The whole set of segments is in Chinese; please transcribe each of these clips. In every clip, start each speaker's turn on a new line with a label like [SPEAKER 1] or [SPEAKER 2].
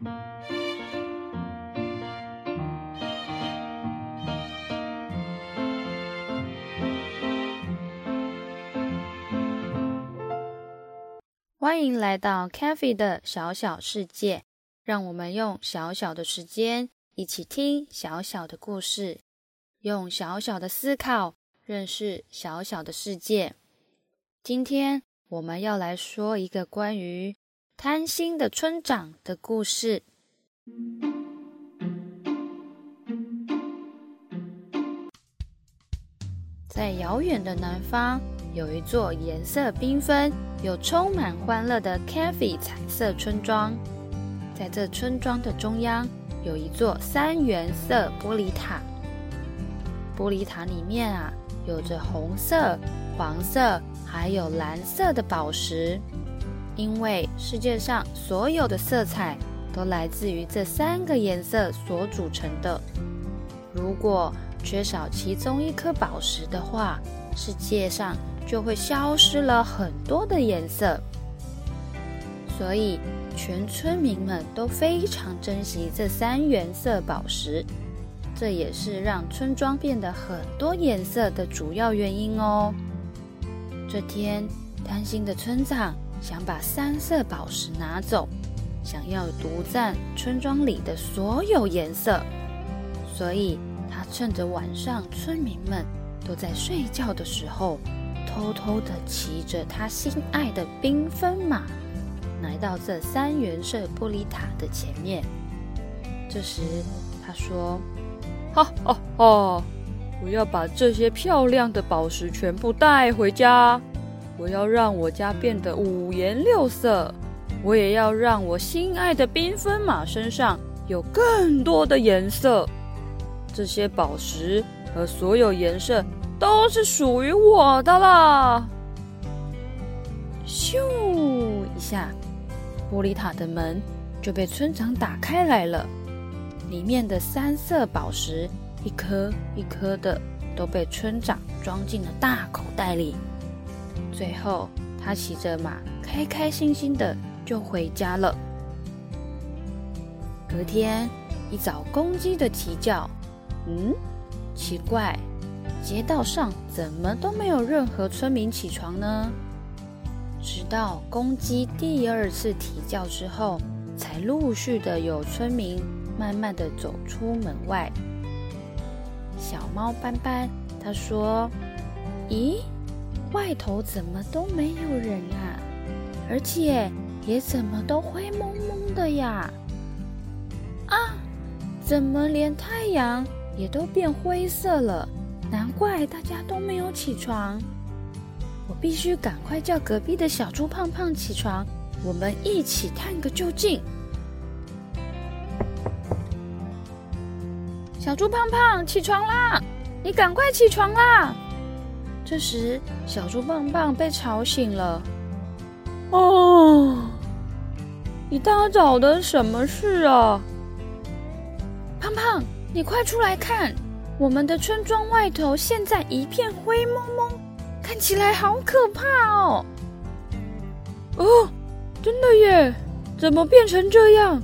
[SPEAKER 1] 欢迎来到 Cafe 的小小世界，让我们用小小的时间一起听小小的故事，用小小的思考认识小小的世界。今天我们要来说一个关于贪心的村长的故事。在遥远的南方，有一座颜色缤纷。有充满欢乐的 Cafe 彩色村庄，在这村庄的中央有一座三原色玻璃塔。玻璃塔里面啊，有着红色、黄色还有蓝色的宝石，因为世界上所有的色彩都来自于这三个颜色所组成的。如果缺少其中一颗宝石的话，世界上。就会消失了很多的颜色，所以全村民们都非常珍惜这三原色宝石，这也是让村庄变得很多颜色的主要原因哦。这天，贪心的村长想把三色宝石拿走，想要独占村庄里的所有颜色，所以他趁着晚上村民们都在睡觉的时候。偷偷地骑着他心爱的缤纷马，来到这三原色玻璃塔的前面。这时，他说：“哈哈哈！我要把这些漂亮的宝石全部带回家。我要让我家变得五颜六色。我也要让我心爱的缤纷马身上有更多的颜色。这些宝石和所有颜色。”都是属于我的啦。咻一下，玻璃塔的门就被村长打开来了。里面的三色宝石一颗一颗的都被村长装进了大口袋里。最后，他骑着马，开开心心的就回家了。隔天一早，公鸡的啼叫，嗯，奇怪。街道上怎么都没有任何村民起床呢？直到公鸡第二次啼叫之后，才陆续的有村民慢慢的走出门外。小猫斑斑他说：“咦，外头怎么都没有人啊？而且也怎么都灰蒙蒙的呀？啊，怎么连太阳也都变灰色了？”难怪大家都没有起床，我必须赶快叫隔壁的小猪胖胖起床，我们一起探个究竟。小猪胖胖，起床啦！你赶快起床啦！这时，小猪棒棒被吵醒了。哦，一大早的，什么事啊？胖胖，你快出来看！我们的村庄外头现在一片灰蒙蒙，看起来好可怕哦！哦，真的耶！怎么变成这样？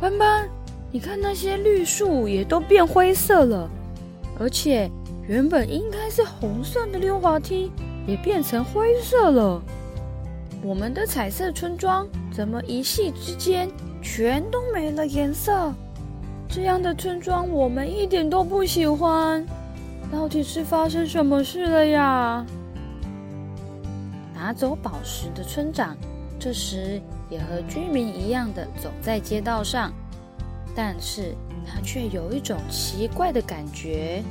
[SPEAKER 1] 斑斑，你看那些绿树也都变灰色了，而且原本应该是红色的溜滑梯也变成灰色了。我们的彩色村庄怎么一夕之间全都没了颜色？这样的村庄我们一点都不喜欢，到底是发生什么事了呀？拿走宝石的村长这时也和居民一样的走在街道上，但是他却有一种奇怪的感觉。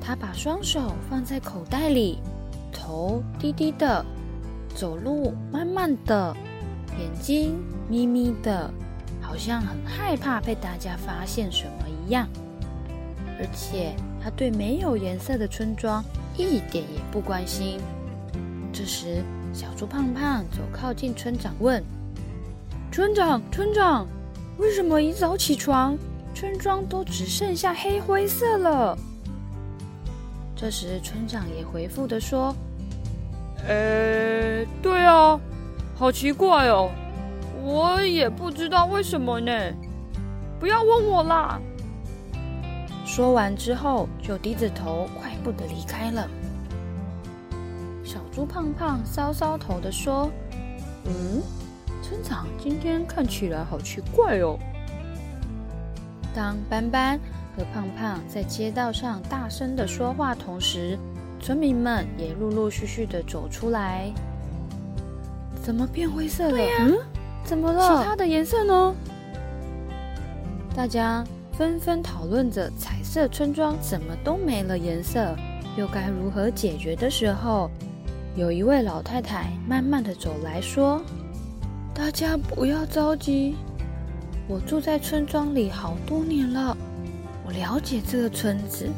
[SPEAKER 1] 他把双手放在口袋里，头低低的，走路慢慢的，眼睛眯眯的。好像很害怕被大家发现什么一样，而且他对没有颜色的村庄一点也不关心。这时，小猪胖胖走靠近村长，问：“村长，村长，为什么一早起床，村庄都只剩下黑灰色了？”这时，村长也回复的说：“呃，对啊，好奇怪哦。”我也不知道为什么呢。不要问我啦。说完之后，就低着头快步的离开了。小猪胖胖搔搔头的说：“嗯，村长今天看起来好奇怪哦。”当斑斑和胖胖在街道上大声的说话同时，村民们也陆陆续续的走出来。怎么变灰色了？
[SPEAKER 2] 嗯，怎么了？
[SPEAKER 1] 其他的颜色呢？大家纷纷讨论着彩色村庄怎么都没了颜色，又该如何解决的时候，有一位老太太慢慢的走来说：“大家不要着急。”我住在村庄里好多年了，了解这个村子。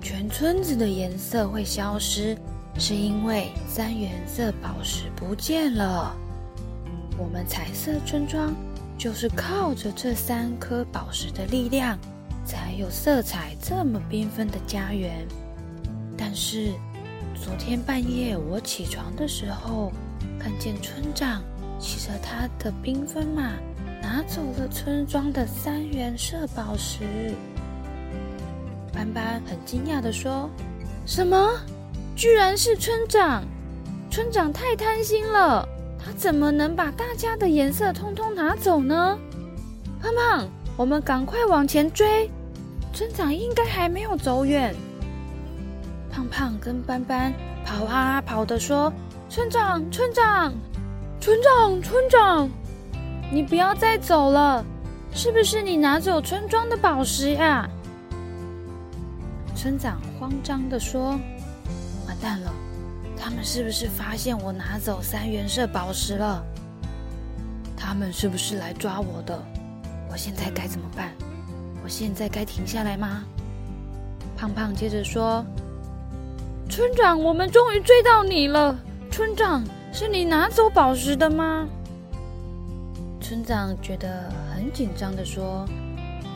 [SPEAKER 1] 全村子的颜色会消失，是因为三原色宝石不见了。我们彩色村庄就是靠着这三颗宝石的力量，才有色彩这么缤纷的家园。但是昨天半夜我起床的时候，看见村长骑着他的缤纷马。拿走了村庄的三元色宝石。斑斑很惊讶的说：“什么？居然是村长！村长太贪心了，他怎么能把大家的颜色通通拿走呢？”胖胖，我们赶快往前追，村长应该还没有走远。胖胖跟斑斑跑啊跑的说：“村长，村长，村长，村长！”你不要再走了，是不是你拿走村庄的宝石呀？村长慌张的说：“完蛋了，他们是不是发现我拿走三原色宝石了？他们是不是来抓我的？我现在该怎么办？我现在该停下来吗？”胖胖接着说：“村长，我们终于追到你了。村长，是你拿走宝石的吗？”村长觉得很紧张的说：“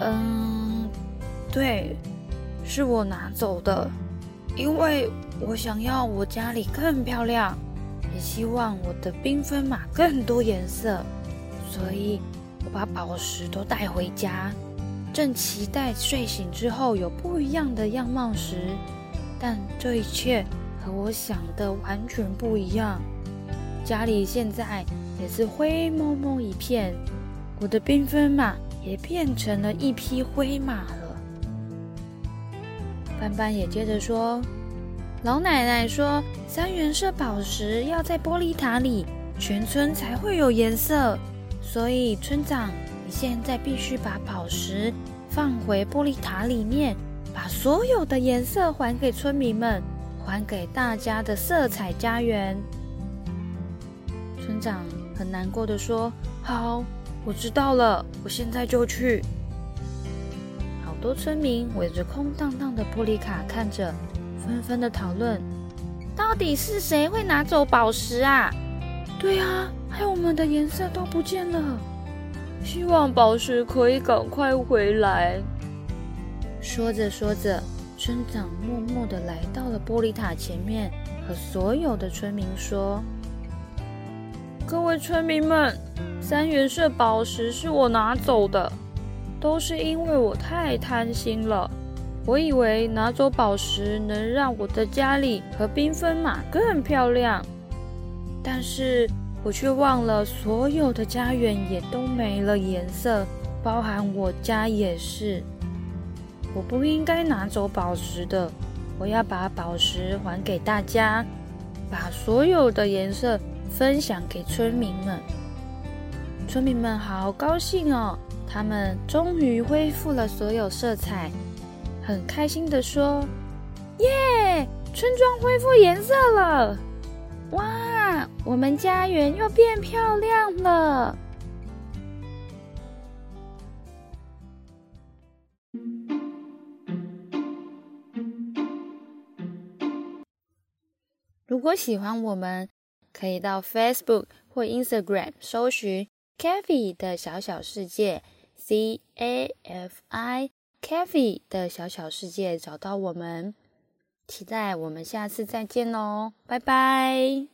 [SPEAKER 1] 嗯，对，是我拿走的，因为我想要我家里更漂亮，也希望我的缤纷马更多颜色，所以我把宝石都带回家，正期待睡醒之后有不一样的样貌时，但这一切和我想的完全不一样，家里现在。”也是灰蒙蒙一片，我的缤纷马也变成了一匹灰马。斑斑也接着说：“老奶奶说，三原色宝石要在玻璃塔里，全村才会有颜色。所以村长，你现在必须把宝石放回玻璃塔里面，把所有的颜色还给村民们，还给大家的色彩家园。”村长。很难过的说：“好，我知道了，我现在就去。”好多村民围着空荡荡的玻璃卡看着，纷纷的讨论：“到底是谁会拿走宝石啊？”“对啊，还有我们的颜色都不见了。”“希望宝石可以赶快回来。”说着说着，村长默默的来到了玻璃塔前面，和所有的村民说。各位村民们，三原色宝石是我拿走的，都是因为我太贪心了。我以为拿走宝石能让我的家里和缤纷马更漂亮，但是我却忘了所有的家园也都没了颜色，包含我家也是。我不应该拿走宝石的，我要把宝石还给大家，把所有的颜色。分享给村民们，村民们好高兴哦！他们终于恢复了所有色彩，很开心的说：“耶！村庄恢复颜色了！哇，我们家园又变漂亮了！”如果喜欢我们，可以到 Facebook 或 Instagram 搜寻 Cafe 的小小世界 C A F I Cafe 的小小世界找到我们，期待我们下次再见哦，拜拜。